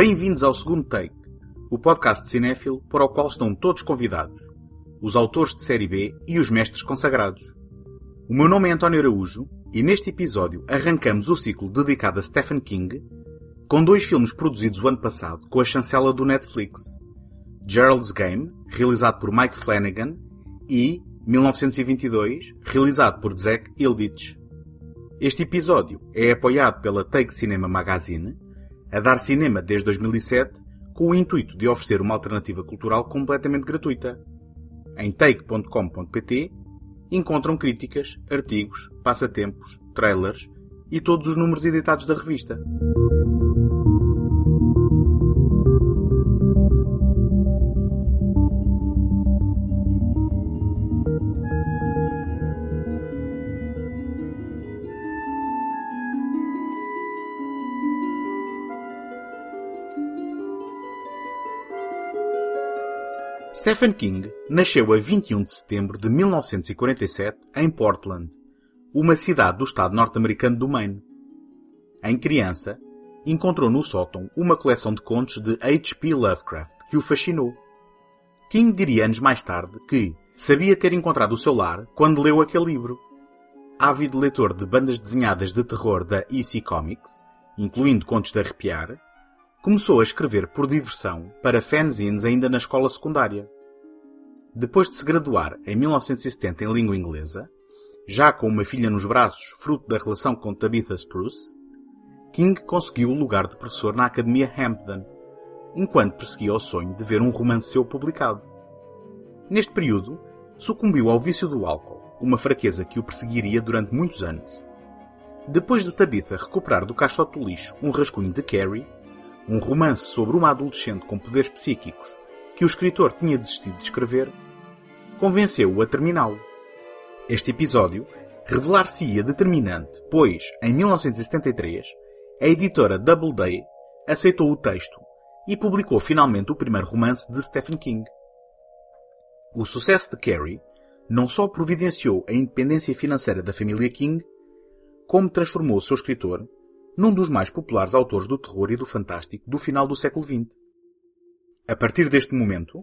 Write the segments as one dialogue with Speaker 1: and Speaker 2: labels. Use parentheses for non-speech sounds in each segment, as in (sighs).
Speaker 1: Bem-vindos ao segundo take, o podcast de cinéfilo para o qual estão todos convidados, os autores de série B e os mestres consagrados. O meu nome é António Araújo e neste episódio arrancamos o ciclo dedicado a Stephen King com dois filmes produzidos o ano passado com a chancela do Netflix. Gerald's Game, realizado por Mike Flanagan, e 1922, realizado por Zack Ilditch. Este episódio é apoiado pela Take Cinema Magazine, a dar cinema desde 2007, com o intuito de oferecer uma alternativa cultural completamente gratuita. Em take.com.pt encontram críticas, artigos, passatempos, trailers e todos os números editados da revista. Stephen King nasceu a 21 de setembro de 1947 em Portland, uma cidade do estado norte-americano do Maine. Em criança, encontrou no sótão uma coleção de contos de H.P. Lovecraft que o fascinou. King diria anos mais tarde que sabia ter encontrado o seu lar quando leu aquele livro. Ávido leitor de bandas desenhadas de terror da EC Comics, incluindo contos de arrepiar, começou a escrever por diversão para fanzines ainda na escola secundária. Depois de se graduar em 1970 em língua inglesa, já com uma filha nos braços fruto da relação com Tabitha Spruce, King conseguiu o lugar de professor na Academia Hampden, enquanto perseguia o sonho de ver um romance seu publicado. Neste período, sucumbiu ao vício do álcool, uma fraqueza que o perseguiria durante muitos anos. Depois de Tabitha recuperar do caixote do lixo um rascunho de Carrie, um romance sobre uma adolescente com poderes psíquicos que o escritor tinha desistido de escrever, convenceu-o a terminá-lo. Este episódio revelar-se-ia determinante, pois, em 1973, a editora Doubleday aceitou o texto e publicou finalmente o primeiro romance de Stephen King. O sucesso de Carrie não só providenciou a independência financeira da família King, como transformou o seu escritor num dos mais populares autores do terror e do fantástico do final do século XX. A partir deste momento,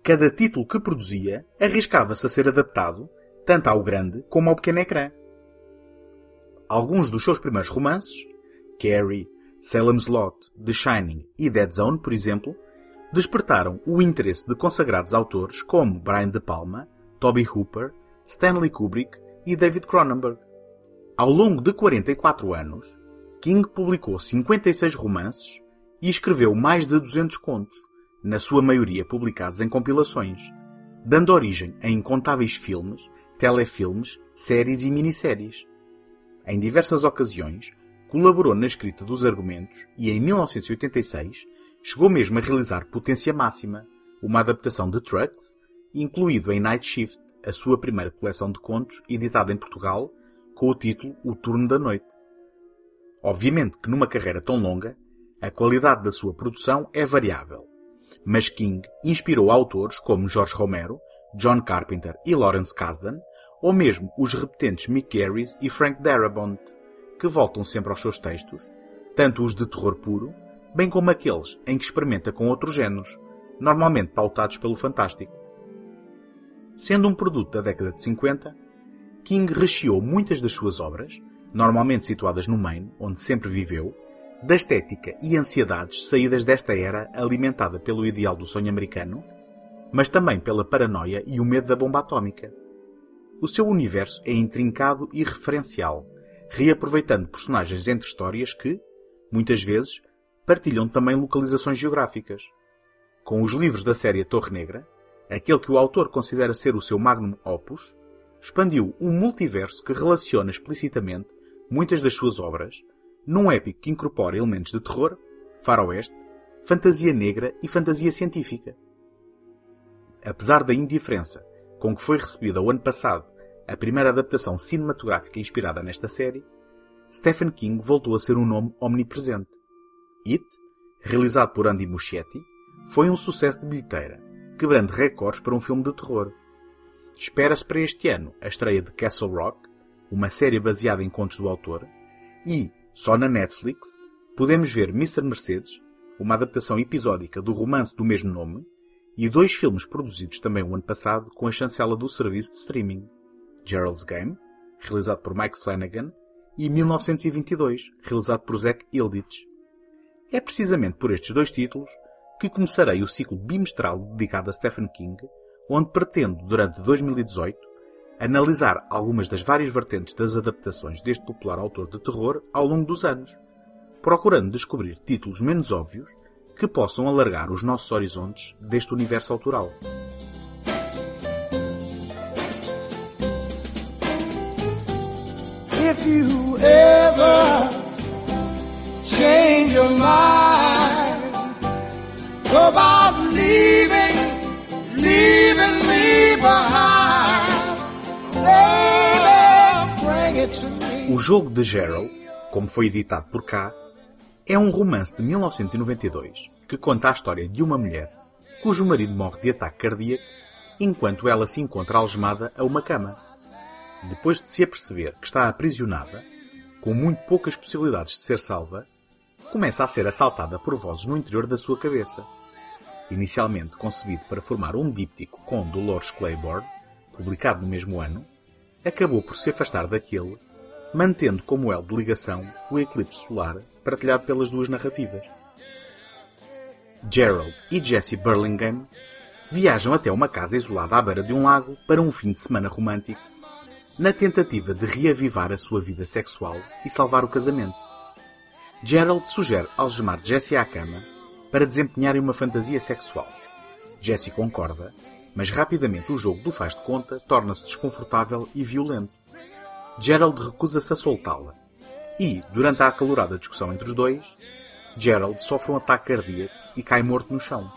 Speaker 1: cada título que produzia arriscava-se a ser adaptado tanto ao grande como ao pequeno ecrã. Alguns dos seus primeiros romances, Carrie, Salem's Lot, The Shining e Dead Zone, por exemplo, despertaram o interesse de consagrados autores como Brian De Palma, Toby Hooper, Stanley Kubrick e David Cronenberg. Ao longo de 44 anos, King publicou 56 romances e escreveu mais de 200 contos, na sua maioria publicados em compilações, dando origem a incontáveis filmes, telefilmes, séries e minisséries. Em diversas ocasiões, colaborou na escrita dos argumentos e, em 1986, chegou mesmo a realizar Potência Máxima, uma adaptação de Trucks, incluído em Night Shift, a sua primeira coleção de contos editada em Portugal, com o título O Turno da Noite. Obviamente que numa carreira tão longa, a qualidade da sua produção é variável. Mas King inspirou autores como George Romero, John Carpenter e Lawrence Kasdan, ou mesmo os repetentes Mick Garris e Frank Darabont, que voltam sempre aos seus textos, tanto os de terror puro, bem como aqueles em que experimenta com outros géneros, normalmente pautados pelo fantástico. Sendo um produto da década de 50, King recheou muitas das suas obras, normalmente situadas no Maine, onde sempre viveu, da estética e ansiedades saídas desta era alimentada pelo ideal do sonho americano, mas também pela paranoia e o medo da bomba atómica. O seu universo é intrincado e referencial, reaproveitando personagens entre histórias que, muitas vezes, partilham também localizações geográficas. Com os livros da série Torre Negra, aquele que o autor considera ser o seu magnum opus, expandiu um multiverso que relaciona explicitamente muitas das suas obras, num épico que incorpora elementos de terror, faroeste, fantasia negra e fantasia científica. Apesar da indiferença com que foi recebida o ano passado a primeira adaptação cinematográfica inspirada nesta série, Stephen King voltou a ser um nome omnipresente. It, realizado por Andy Muschietti, foi um sucesso de bilheteira, quebrando recordes para um filme de terror. Espera-se para este ano a estreia de Castle Rock, uma série baseada em contos do autor, e, só na Netflix, podemos ver Mr. Mercedes, uma adaptação episódica do romance do mesmo nome, e dois filmes produzidos também o ano passado com a chancela do serviço de streaming. Gerald's Game, realizado por Mike Flanagan, e 1922, realizado por Zack Ilditch. É precisamente por estes dois títulos que começarei o ciclo bimestral dedicado a Stephen King, onde pretendo, durante 2018, analisar algumas das várias vertentes das adaptações deste popular autor de terror ao longo dos anos, procurando descobrir títulos menos óbvios que possam alargar os nossos horizontes deste universo autoral. If you ever jogo de Gerald, como foi editado por cá, é um romance de 1992 que conta a história de uma mulher cujo marido morre de ataque cardíaco enquanto ela se encontra algemada a uma cama. Depois de se aperceber que está aprisionada, com muito poucas possibilidades de ser salva, começa a ser assaltada por vozes no interior da sua cabeça. Inicialmente concebido para formar um díptico com Dolores Claiborne, publicado no mesmo ano, acabou por se afastar daquele, mantendo como elo de ligação o eclipse solar partilhado pelas duas narrativas. Gerald e Jesse Burlingame viajam até uma casa isolada à beira de um lago para um fim de semana romântico, na tentativa de reavivar a sua vida sexual e salvar o casamento. Gerald sugere algemar Jesse à cama para desempenharem uma fantasia sexual. Jesse concorda, mas rapidamente o jogo do faz de conta torna-se desconfortável e violento. Gerald recusa-se a soltá-la e, durante a acalorada discussão entre os dois, Gerald sofre um ataque cardíaco e cai morto no chão.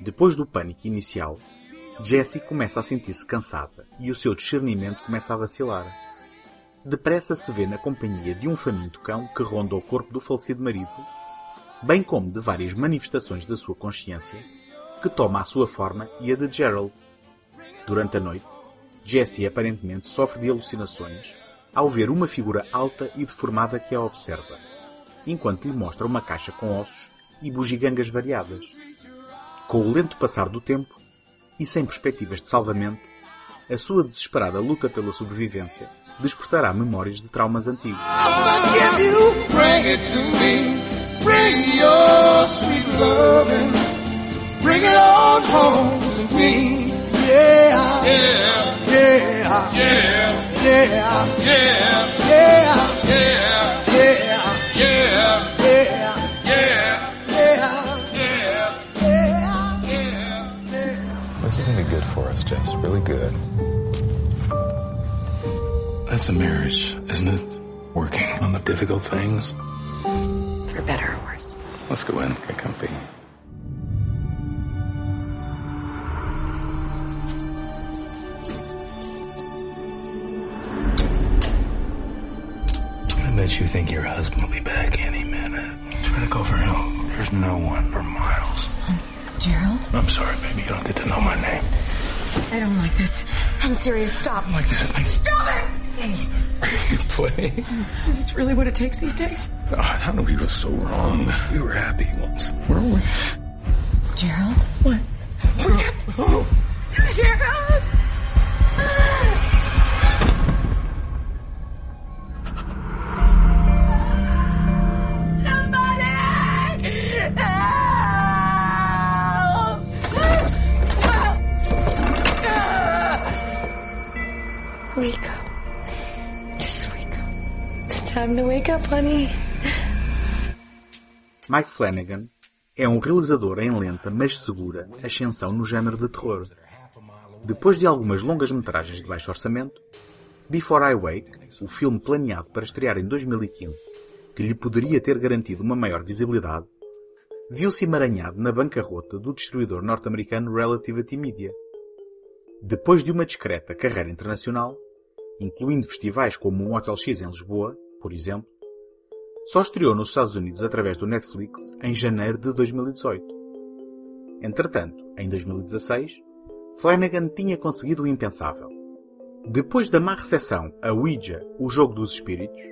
Speaker 1: Depois do pânico inicial, Jessie começa a sentir-se cansada e o seu discernimento começa a vacilar. Depressa se vê na companhia de um faminto cão que ronda o corpo do falecido marido, bem como de várias manifestações da sua consciência, que toma a sua forma e a de Gerald. Durante a noite, Jessie aparentemente sofre de alucinações ao ver uma figura alta e deformada que a observa, enquanto lhe mostra uma caixa com ossos e bugigangas variadas. Com o lento passar do tempo, e sem perspectivas de salvamento, a sua desesperada luta pela sobrevivência despertará memórias de traumas antigos. Yeah, yeah, yeah, yeah, yeah, yeah, yeah, yeah, This is gonna be good for us, Jess. Really good. That's a marriage, isn't it? Working on the difficult things.
Speaker 2: For better or worse.
Speaker 1: Let's go in, get comfy.
Speaker 3: You think your husband will be back any minute. Try to go for help. There's no one for miles.
Speaker 2: Um, Gerald?
Speaker 3: I'm sorry, baby. You don't get to know my name.
Speaker 2: I don't like this. I'm serious. Stop.
Speaker 3: like that. Like,
Speaker 2: Stop it!
Speaker 3: Are you playing?
Speaker 2: Is this really what it takes these days?
Speaker 3: God, how do we go so wrong? We were happy once. Where are we?
Speaker 2: Gerald? What? What's happening? Oh. Gerald! Wake up. Just wake up. It's time to wake up, honey.
Speaker 1: Mike Flanagan é um realizador em lenta, mas segura, ascensão no género de terror. Depois de algumas longas metragens de baixo orçamento, Before I Wake, o filme planeado para estrear em 2015, que lhe poderia ter garantido uma maior visibilidade, viu-se emaranhado na bancarrota do distribuidor norte-americano Relativity Media. Depois de uma discreta carreira internacional, incluindo festivais como um Hotel X em Lisboa, por exemplo, só estreou nos Estados Unidos através do Netflix em janeiro de 2018. Entretanto, em 2016, Flanagan tinha conseguido o impensável. Depois da má recepção a Ouija, o jogo dos espíritos,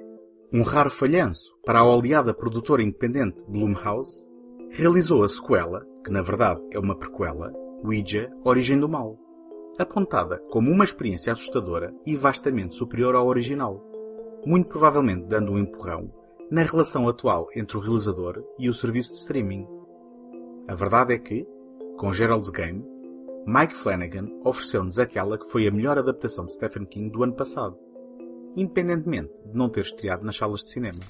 Speaker 1: um raro falhanço para a oleada produtora independente Blumhouse, realizou a sequela, que na verdade é uma prequela, Ouija, Origem do Mal, apontada como uma experiência assustadora e vastamente superior ao original, muito provavelmente dando um empurrão na relação atual entre o realizador e o serviço de streaming. A verdade é que, com Gerald's Game, Mike Flanagan ofereceu-nos aquela que foi a melhor adaptação de Stephen King do ano passado, independentemente de não ter estreado nas salas de cinema.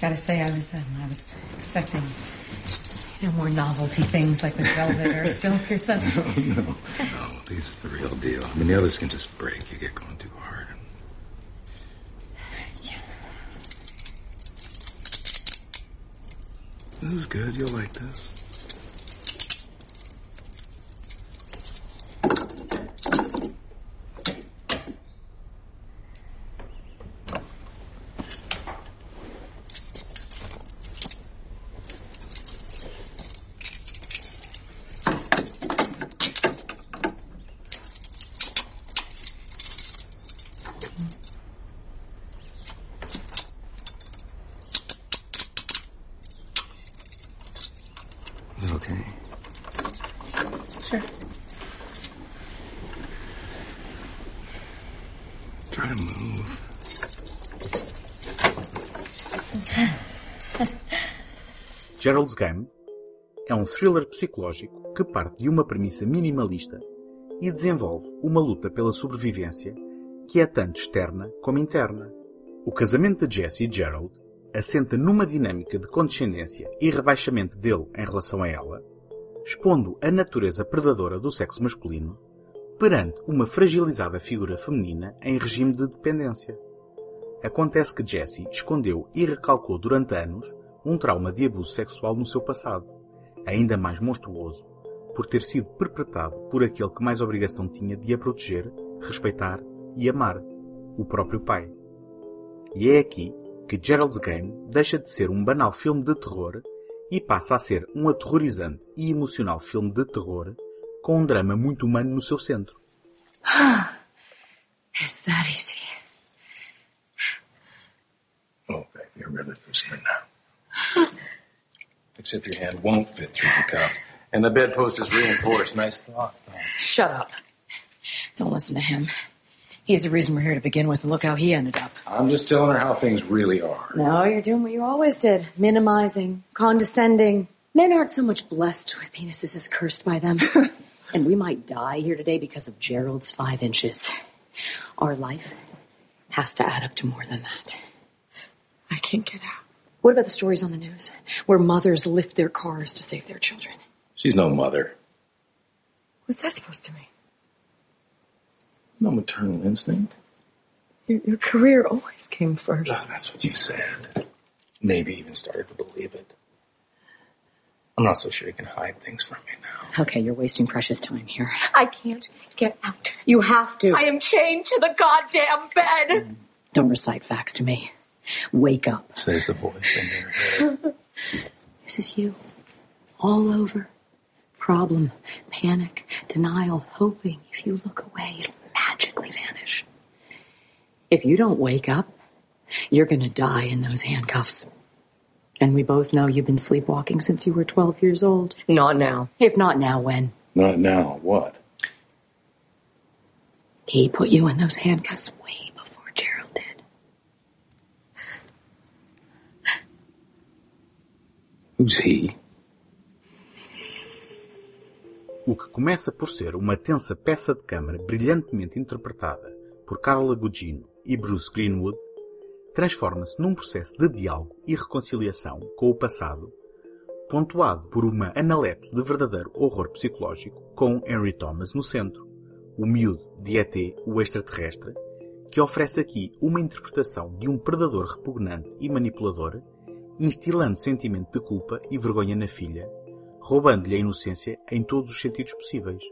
Speaker 4: Gotta say, I was, um, I was expecting, you know, more novelty things like with velvet or silk or something. (laughs)
Speaker 3: no, no, these are the real deal. I mean, the others can just break. You get going too hard.
Speaker 4: Yeah.
Speaker 3: This is good. You'll like this.
Speaker 1: Gerald's Game é um thriller psicológico que parte de uma premissa minimalista e desenvolve uma luta pela sobrevivência que é tanto externa como interna. O casamento de Jesse e Gerald assenta numa dinâmica de condescendência e rebaixamento dele em relação a ela, expondo a natureza predadora do sexo masculino perante uma fragilizada figura feminina em regime de dependência. Acontece que Jesse escondeu e recalcou durante anos um trauma de abuso sexual no seu passado, ainda mais monstruoso por ter sido perpetrado por aquele que mais obrigação tinha de a proteger, respeitar e amar, o próprio pai. E é aqui que Gerald's Game deixa de ser um banal filme de terror e passa a ser um aterrorizante e emocional filme de terror com um drama muito humano no seu centro. (sighs)
Speaker 4: It's that easy.
Speaker 3: Oh, babe, you're really losing it now. Except your hand won't fit through the cuff. And the bedpost is reinforced. Nice thought.
Speaker 4: Shut up. Don't listen to him. He's the reason we're here to begin with, and look how he ended up.
Speaker 3: I'm just telling her how things really are.
Speaker 4: No, you're doing what you always did minimizing, condescending. Men aren't so much blessed with penises as cursed by them. (laughs) and we might die here today because of Gerald's five inches. Our life has to add up to more than that.
Speaker 2: I can't get out.
Speaker 4: What about the stories on the news where mothers lift their cars to save their children?
Speaker 3: She's no mother.
Speaker 2: What's that supposed to mean?
Speaker 3: No maternal instinct.
Speaker 2: Your, your career always came first.
Speaker 3: Ah, that's what you said. Maybe even started to believe it. I'm not so sure you can hide things from me now.
Speaker 4: Okay, you're wasting precious time here.
Speaker 2: I can't get out.
Speaker 4: You have to.
Speaker 2: I am chained to the goddamn bed.
Speaker 4: Don't recite facts to me. Wake up.
Speaker 3: Says the voice in your head. (laughs)
Speaker 4: This is you. All over. Problem, panic, denial, hoping if you look away, it'll magically vanish. If you don't wake up, you're gonna die in those handcuffs. And we both know you've been sleepwalking since you were 12 years old.
Speaker 2: Not now.
Speaker 4: If not now, when?
Speaker 3: Not now. What?
Speaker 4: He put you in those handcuffs way
Speaker 3: Who's he?
Speaker 1: O que começa por ser uma tensa peça de câmara brilhantemente interpretada por Carla Gugino e Bruce Greenwood, transforma-se num processo de diálogo e reconciliação com o passado, pontuado por uma analepse de verdadeiro horror psicológico com Henry Thomas no centro, o miúdo de ET, o extraterrestre, que oferece aqui uma interpretação de um predador repugnante e manipulador, instilando sentimento de culpa e vergonha na filha, roubando-lhe a inocência em todos os sentidos possíveis.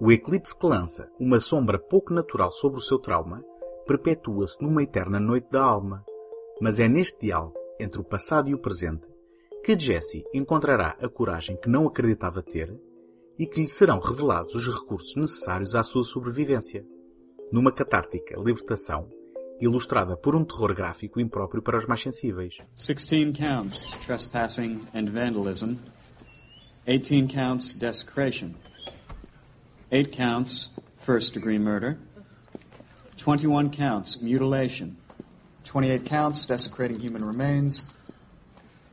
Speaker 1: O eclipse que lança uma sombra pouco natural sobre o seu trauma perpetua-se numa eterna noite da alma, mas é neste diálogo entre o passado e o presente que Jesse encontrará a coragem que não acreditava ter e que lhe serão revelados os recursos necessários à sua sobrevivência, numa catártica libertação ilustrada por um terror gráfico impróprio para os mais sensíveis.
Speaker 5: 16 counts trespassing and vandalism. 18 counts desecration. 8 counts first degree murder. 21 counts mutilation. 28 counts desecrating human remains.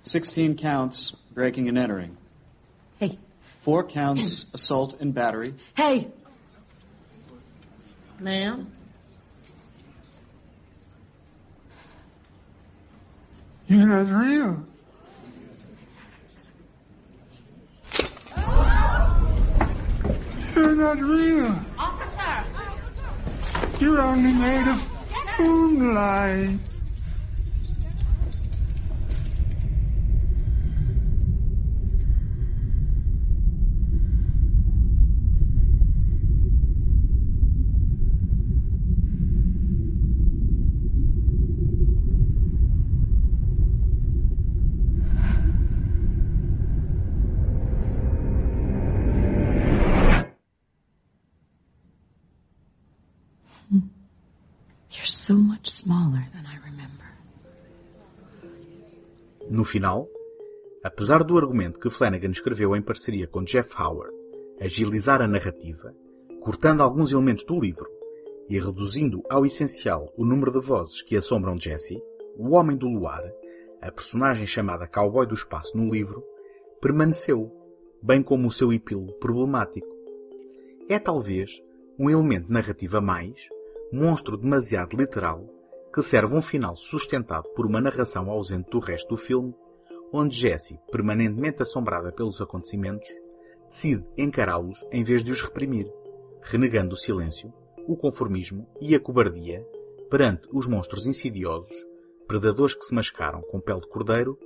Speaker 5: 16 counts breaking and entering.
Speaker 4: Hey,
Speaker 5: Four counts assault and battery.
Speaker 4: hey!
Speaker 6: Ma'am?
Speaker 7: You're not real. You're not real.
Speaker 6: Officer!
Speaker 7: You're only made of moonlight.
Speaker 1: Final, apesar do argumento que Flanagan escreveu em parceria com Jeff Howard agilizar a narrativa, cortando alguns elementos do livro e reduzindo ao essencial o número de vozes que assombram Jesse, o Homem do Luar, a personagem chamada Cowboy do Espaço no livro, permaneceu, bem como o seu epílogo problemático. É talvez um elemento narrativo a mais, monstro demasiado literal, que serve um final sustentado por uma narração ausente do resto do filme, onde Jessie, permanentemente assombrada pelos acontecimentos, decide encará-los em vez de os reprimir, renegando o silêncio, o conformismo e a cobardia perante os monstros insidiosos, predadores que se mascaram com pele de cordeiro,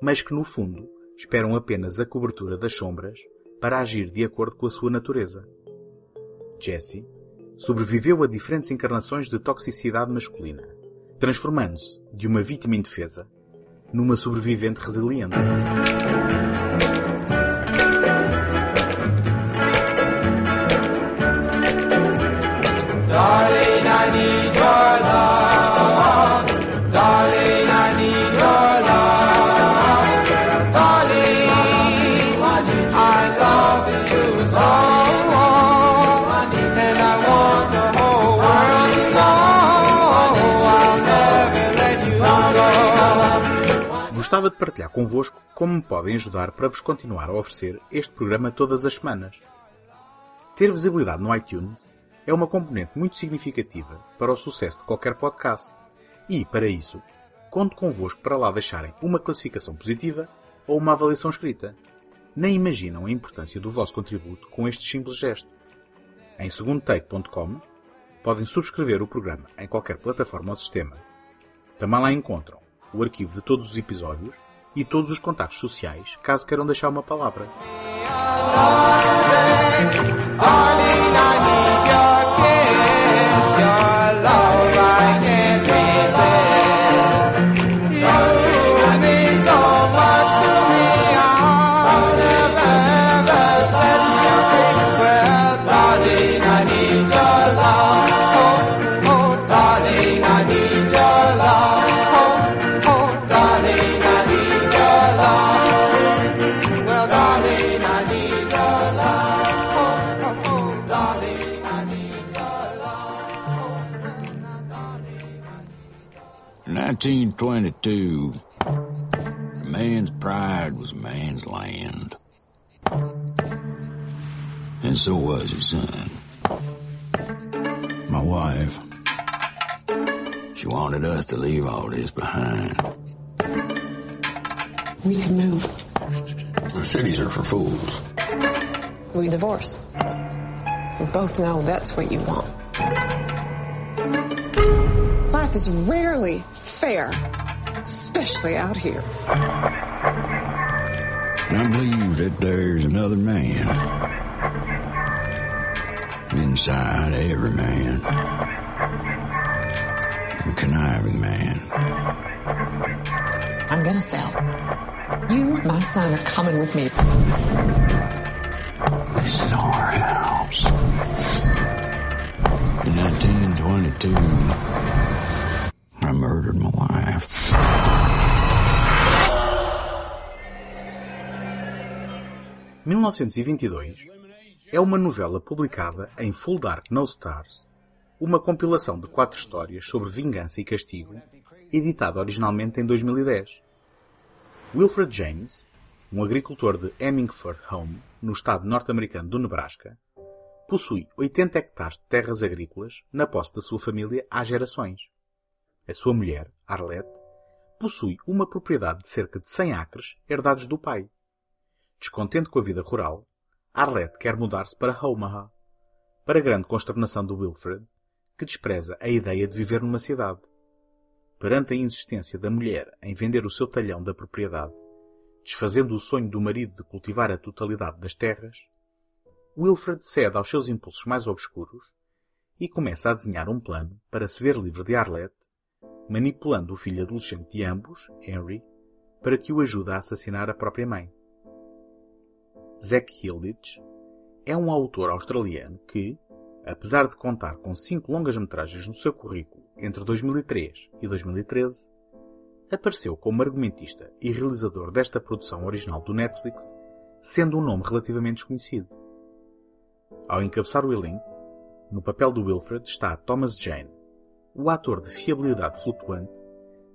Speaker 1: mas que no fundo esperam apenas a cobertura das sombras para agir de acordo com a sua natureza. Jessie sobreviveu a diferentes encarnações de toxicidade masculina, transformando-se de uma vítima indefesa numa sobrevivente resiliente. Gostava de partilhar convosco como me podem ajudar para vos continuar a oferecer este programa todas as semanas. Ter visibilidade no iTunes é uma componente muito significativa para o sucesso de qualquer podcast. E, para isso, conto convosco para lá deixarem uma classificação positiva ou uma avaliação escrita. Nem imaginam a importância do vosso contributo com este simples gesto. Em segundotake.com podem subscrever o programa em qualquer plataforma ou sistema. Também lá encontram o arquivo de todos os episódios e todos os contactos sociais, caso queiram deixar uma palavra.
Speaker 8: Nineteen twenty-two. a Man's pride was man's land. And so was his son. My wife. She wanted us to leave all this behind.
Speaker 2: We could move.
Speaker 8: The Cities are for fools.
Speaker 2: We divorce. We both know that's what you want. Life is rarely fair, especially out here.
Speaker 8: I believe that there's another man inside every man, a conniving man.
Speaker 2: I'm gonna sell. You, my son, are coming with me.
Speaker 8: This is our house. 1922. Murdered my wife.
Speaker 1: ...1922 é uma novela publicada em Full Dark No Stars, uma compilação de quatro histórias sobre vingança e castigo, editada originalmente em 2010. Wilfred James, um agricultor de Hemingford Home, no estado norte-americano do Nebraska, possui 80 hectares de terras agrícolas na posse da sua família há gerações. A sua mulher, Arlette, possui uma propriedade de cerca de 100 acres herdados do pai. Descontente com a vida rural, Arlette quer mudar-se para Omaha, para grande consternação de Wilfred, que despreza a ideia de viver numa cidade. Perante a insistência da mulher em vender o seu talhão da propriedade, desfazendo o sonho do marido de cultivar a totalidade das terras, Wilfred cede aos seus impulsos mais obscuros e começa a desenhar um plano para se ver livre de Arlette, manipulando o filho adolescente de ambos, Henry, para que o ajude a assassinar a própria mãe. Zack Hilditch é um autor australiano que, apesar de contar com cinco longas-metragens no seu currículo entre 2003 e 2013, apareceu como argumentista e realizador desta produção original do Netflix, sendo um nome relativamente desconhecido. Ao encabeçar o elenco, no papel do Wilfred está Thomas Jane, o ator de fiabilidade flutuante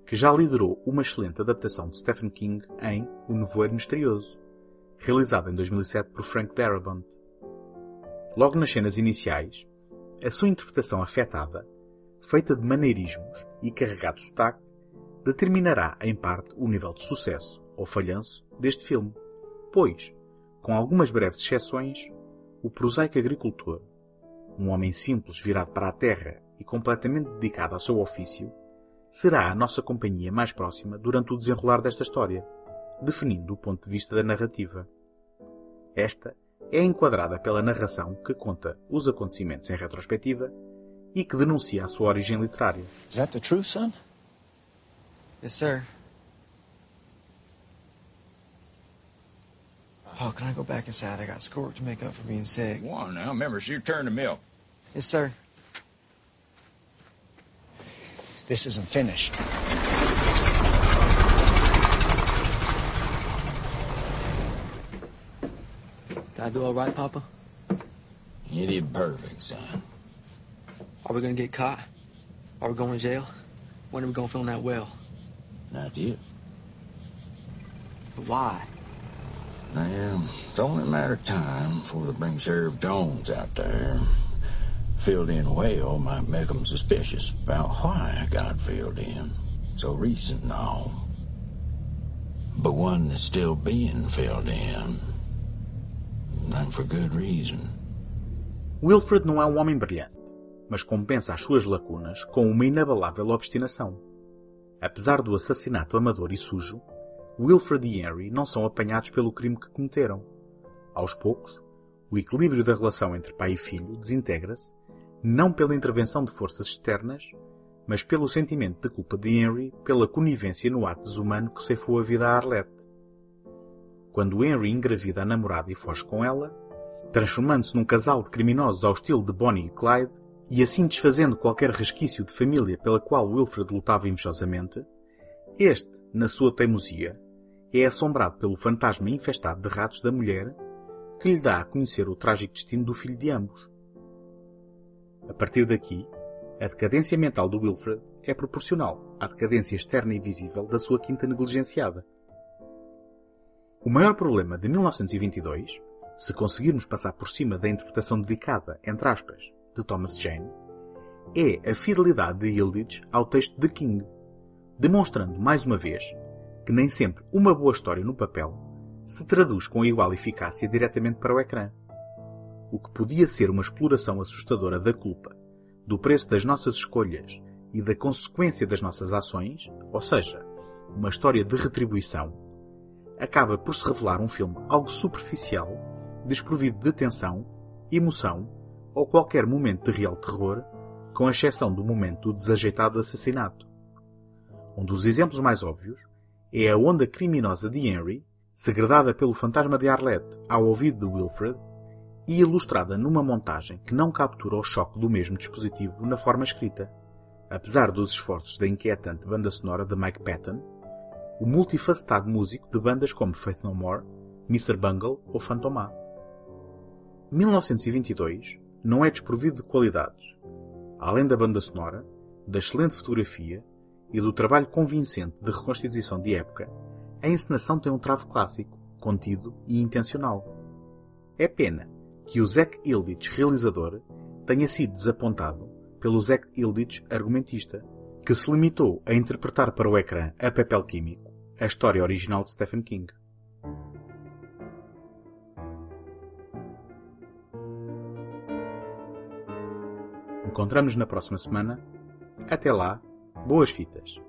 Speaker 1: que já liderou uma excelente adaptação de Stephen King em O Nevoeiro Misterioso, realizado em 2007 por Frank Darabont. Logo nas cenas iniciais, a sua interpretação afetada, feita de maneirismos e carregado sotaque, determinará em parte o nível de sucesso ou falhanço deste filme, pois, com algumas breves exceções, o prosaico agricultor, um homem simples virado para a terra e completamente dedicado ao seu ofício, será a nossa companhia mais próxima durante o desenrolar desta história definindo o ponto de vista da narrativa. Esta é enquadrada pela narração que conta os acontecimentos em retrospectiva e que denuncia a sua origem literária.
Speaker 6: Is that the truth, son?
Speaker 9: Yes, sir. Oh, can I go back inside? I got schoolwork to make up for being sick.
Speaker 8: Go on now. Remember, it's your turn to milk.
Speaker 9: Yes, sir.
Speaker 6: This isn't finished.
Speaker 9: Did I do all right, Papa?
Speaker 8: You did perfect, son.
Speaker 9: Are we gonna get caught? Are we going to jail? When are we gonna film that well?
Speaker 8: Not yet.
Speaker 9: But why?
Speaker 8: Well, it's only a matter of time before they bring Sheriff Jones out there. Filled in whale might make 'em suspicious about why I got filled in. So recent and all. But one that's still being filled in. And for good reason.
Speaker 1: Wilfred não é um homem brilhante, mas compensa as suas lacunas com uma inabalável obstinação. Apesar do assassinato amador e sujo, Wilfred e Henry não são apanhados pelo crime que cometeram. Aos poucos, o equilíbrio da relação entre pai e filho desintegra-se, não pela intervenção de forças externas, mas pelo sentimento de culpa de Henry pela conivência no ato desumano que ceifou a vida a Arlette. Quando Henry engravida a namorada e foge com ela, transformando-se num casal de criminosos ao estilo de Bonnie e Clyde, e assim desfazendo qualquer resquício de família pela qual Wilfred lutava invejosamente, este, na sua teimosia, é assombrado pelo fantasma infestado de ratos da mulher que lhe dá a conhecer o trágico destino do filho de ambos. A partir daqui, a decadência mental do Wilfred é proporcional à decadência externa e visível da sua quinta negligenciada. O maior problema de 1922, se conseguirmos passar por cima da interpretação dedicada, entre aspas, de Thomas Jane, é a fidelidade de Hilditch ao texto de King, demonstrando mais uma vez que nem sempre uma boa história no papel se traduz com igual eficácia diretamente para o ecrã. O que podia ser uma exploração assustadora da culpa, do preço das nossas escolhas e da consequência das nossas ações, ou seja, uma história de retribuição, acaba por se revelar um filme algo superficial, desprovido de tensão, emoção ou qualquer momento de real terror, com exceção do momento do desajeitado assassinato. Um dos exemplos mais óbvios é a onda criminosa de Henry, segredada pelo fantasma de Arlette ao ouvido de Wilfred, e ilustrada numa montagem que não captura o choque do mesmo dispositivo na forma escrita. Apesar dos esforços da inquietante banda sonora de Mike Patton, o multifacetado músico de bandas como Faith No More, Mr. Bungle ou Fantomá. 1922 não é desprovido de qualidades. Além da banda sonora, da excelente fotografia e do trabalho convincente de reconstituição de época, a encenação tem um travo clássico, contido e intencional. É pena que o Zack Ilditch realizador tenha sido desapontado pelo Zack Ilditch argumentista, que se limitou a interpretar para o ecrã a papel químico a história original de Stephen King. Encontramos na próxima semana. Até lá, boas fitas!